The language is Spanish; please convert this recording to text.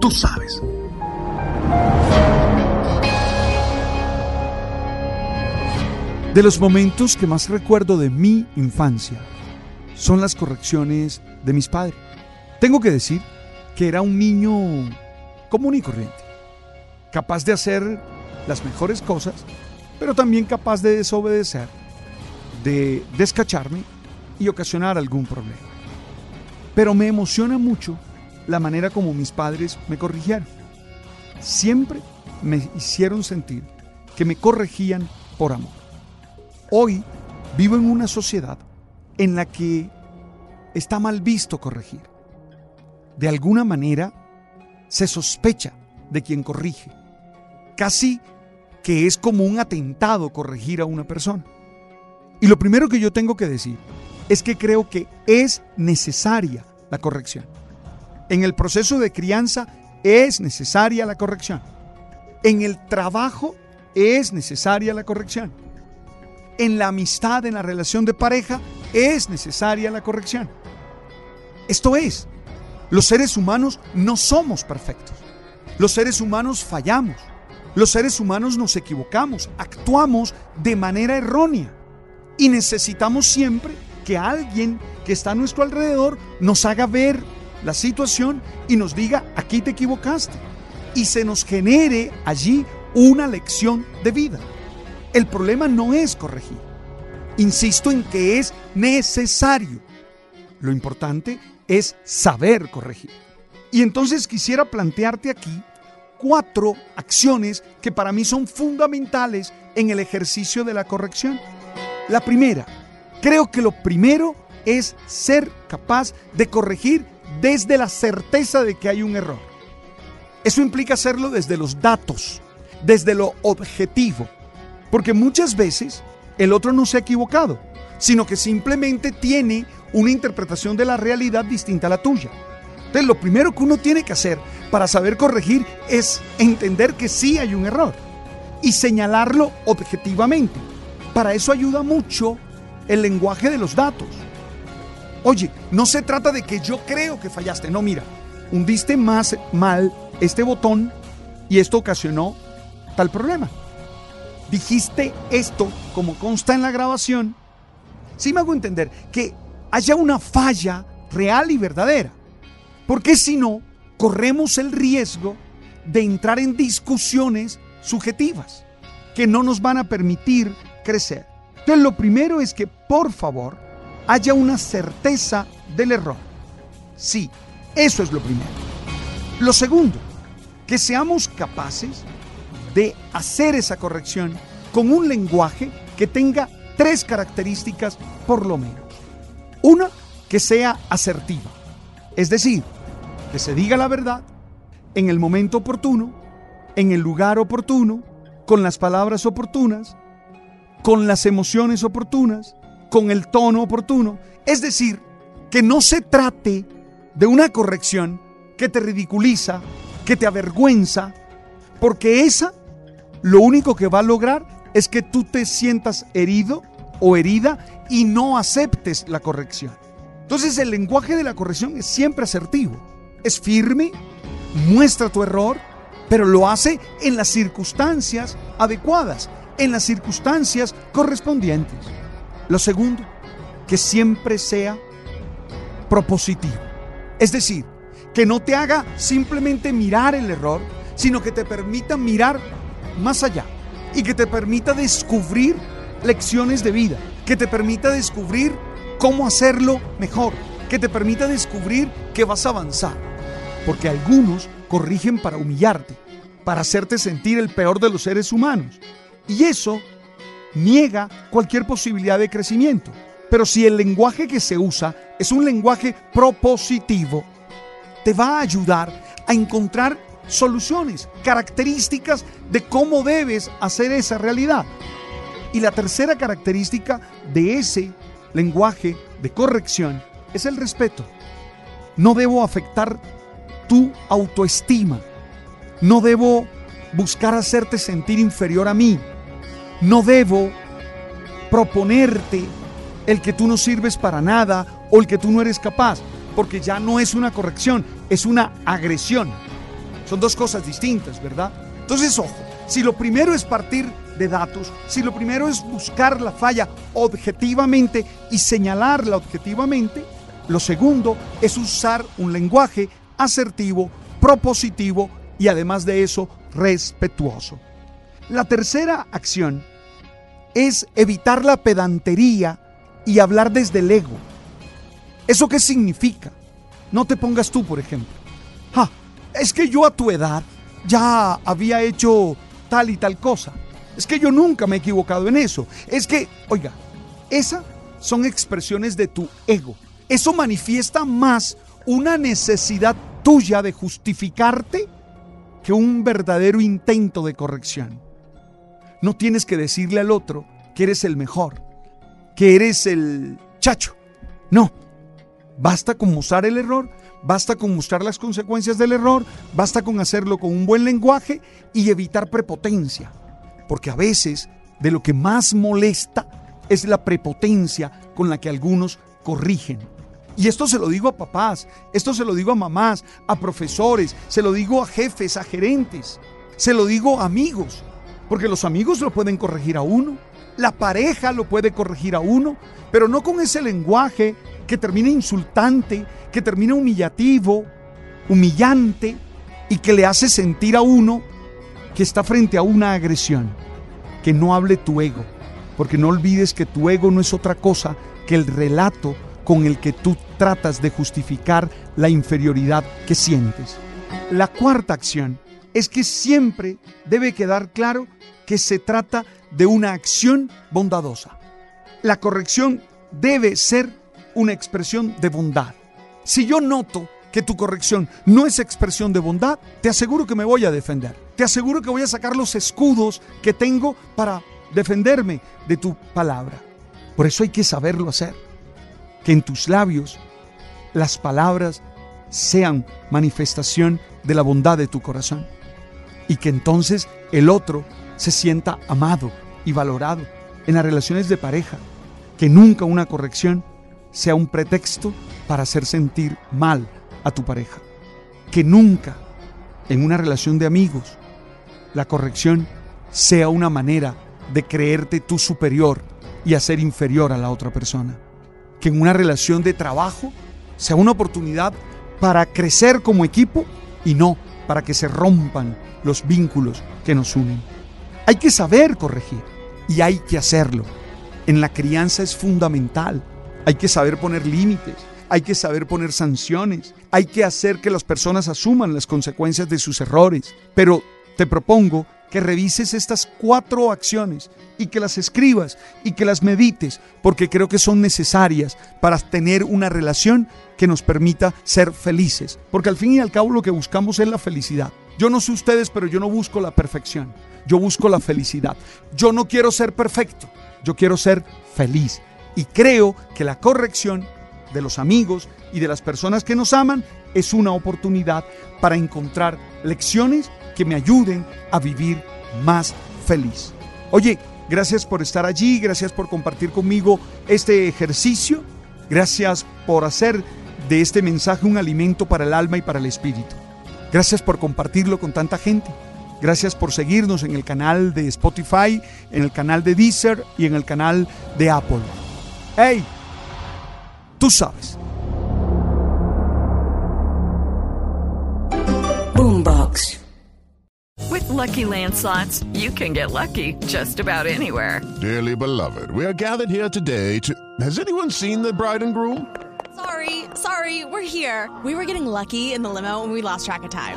Tú sabes. De los momentos que más recuerdo de mi infancia son las correcciones de mis padres. Tengo que decir que era un niño común y corriente, capaz de hacer las mejores cosas, pero también capaz de desobedecer, de descacharme y ocasionar algún problema. Pero me emociona mucho la manera como mis padres me corrigieron. Siempre me hicieron sentir que me corregían por amor. Hoy vivo en una sociedad en la que está mal visto corregir. De alguna manera se sospecha de quien corrige. Casi que es como un atentado corregir a una persona. Y lo primero que yo tengo que decir es que creo que es necesaria la corrección. En el proceso de crianza es necesaria la corrección. En el trabajo es necesaria la corrección. En la amistad, en la relación de pareja, es necesaria la corrección. Esto es, los seres humanos no somos perfectos. Los seres humanos fallamos. Los seres humanos nos equivocamos, actuamos de manera errónea y necesitamos siempre que alguien que está a nuestro alrededor nos haga ver la situación y nos diga, aquí te equivocaste. Y se nos genere allí una lección de vida. El problema no es corregir. Insisto en que es necesario. Lo importante es saber corregir. Y entonces quisiera plantearte aquí cuatro acciones que para mí son fundamentales en el ejercicio de la corrección. La primera, creo que lo primero es ser capaz de corregir desde la certeza de que hay un error. Eso implica hacerlo desde los datos, desde lo objetivo, porque muchas veces el otro no se ha equivocado, sino que simplemente tiene una interpretación de la realidad distinta a la tuya. Entonces, lo primero que uno tiene que hacer para saber corregir es entender que sí hay un error y señalarlo objetivamente. Para eso ayuda mucho el lenguaje de los datos. Oye, no se trata de que yo creo que fallaste. No, mira, hundiste más mal este botón y esto ocasionó tal problema. Dijiste esto, como consta en la grabación. Sí me hago entender que haya una falla real y verdadera. Porque si no, corremos el riesgo de entrar en discusiones subjetivas que no nos van a permitir crecer. Entonces, lo primero es que, por favor, haya una certeza del error. Sí, eso es lo primero. Lo segundo, que seamos capaces de hacer esa corrección con un lenguaje que tenga tres características por lo menos. Una, que sea asertiva, es decir, que se diga la verdad en el momento oportuno, en el lugar oportuno, con las palabras oportunas, con las emociones oportunas, con el tono oportuno. Es decir, que no se trate de una corrección que te ridiculiza, que te avergüenza, porque esa lo único que va a lograr es que tú te sientas herido o herida y no aceptes la corrección. Entonces el lenguaje de la corrección es siempre asertivo, es firme, muestra tu error, pero lo hace en las circunstancias adecuadas, en las circunstancias correspondientes. Lo segundo, que siempre sea propositivo. Es decir, que no te haga simplemente mirar el error, sino que te permita mirar más allá y que te permita descubrir lecciones de vida, que te permita descubrir cómo hacerlo mejor, que te permita descubrir que vas a avanzar. Porque algunos corrigen para humillarte, para hacerte sentir el peor de los seres humanos. Y eso niega cualquier posibilidad de crecimiento. Pero si el lenguaje que se usa es un lenguaje propositivo, te va a ayudar a encontrar soluciones, características de cómo debes hacer esa realidad. Y la tercera característica de ese lenguaje de corrección es el respeto. No debo afectar tu autoestima. No debo buscar hacerte sentir inferior a mí. No debo proponerte el que tú no sirves para nada o el que tú no eres capaz, porque ya no es una corrección, es una agresión. Son dos cosas distintas, ¿verdad? Entonces, ojo, si lo primero es partir de datos, si lo primero es buscar la falla objetivamente y señalarla objetivamente, lo segundo es usar un lenguaje asertivo, propositivo y además de eso, respetuoso. La tercera acción es evitar la pedantería y hablar desde el ego. ¿Eso qué significa? No te pongas tú, por ejemplo. es que yo a tu edad ya había hecho tal y tal cosa. Es que yo nunca me he equivocado en eso. Es que, oiga, esas son expresiones de tu ego. Eso manifiesta más una necesidad tuya de justificarte que un verdadero intento de corrección. No tienes que decirle al otro que eres el mejor, que eres el chacho. No, basta con mostrar el error Basta con mostrar las consecuencias del error, basta con hacerlo con un buen lenguaje y evitar prepotencia. Porque a veces de lo que más molesta es la prepotencia con la que algunos corrigen. Y esto se lo digo a papás, esto se lo digo a mamás, a profesores, se lo digo a jefes, a gerentes, se lo digo a amigos, porque los amigos lo pueden corregir a uno, la pareja lo puede corregir a uno, pero no con ese lenguaje que termina insultante, que termina humillativo, humillante y que le hace sentir a uno que está frente a una agresión. Que no hable tu ego, porque no olvides que tu ego no es otra cosa que el relato con el que tú tratas de justificar la inferioridad que sientes. La cuarta acción es que siempre debe quedar claro que se trata de una acción bondadosa. La corrección debe ser una expresión de bondad. Si yo noto que tu corrección no es expresión de bondad, te aseguro que me voy a defender. Te aseguro que voy a sacar los escudos que tengo para defenderme de tu palabra. Por eso hay que saberlo hacer. Que en tus labios las palabras sean manifestación de la bondad de tu corazón. Y que entonces el otro se sienta amado y valorado en las relaciones de pareja. Que nunca una corrección sea un pretexto para hacer sentir mal a tu pareja. Que nunca en una relación de amigos la corrección sea una manera de creerte tú superior y hacer inferior a la otra persona. Que en una relación de trabajo sea una oportunidad para crecer como equipo y no para que se rompan los vínculos que nos unen. Hay que saber corregir y hay que hacerlo. En la crianza es fundamental hay que saber poner límites, hay que saber poner sanciones, hay que hacer que las personas asuman las consecuencias de sus errores. Pero te propongo que revises estas cuatro acciones y que las escribas y que las medites, porque creo que son necesarias para tener una relación que nos permita ser felices. Porque al fin y al cabo lo que buscamos es la felicidad. Yo no sé ustedes, pero yo no busco la perfección. Yo busco la felicidad. Yo no quiero ser perfecto. Yo quiero ser feliz. Y creo que la corrección de los amigos y de las personas que nos aman es una oportunidad para encontrar lecciones que me ayuden a vivir más feliz. Oye, gracias por estar allí, gracias por compartir conmigo este ejercicio, gracias por hacer de este mensaje un alimento para el alma y para el espíritu. Gracias por compartirlo con tanta gente. Gracias por seguirnos en el canal de Spotify, en el canal de Deezer y en el canal de Apple. ¡Hey! Tú sabes. Boombox. With Lucky Land slots, you can get lucky just about anywhere. Dearly beloved, we are gathered here today to. Has anyone seen the bride and groom? Sorry, sorry, we're here. We were getting lucky in the limo and we lost track of time.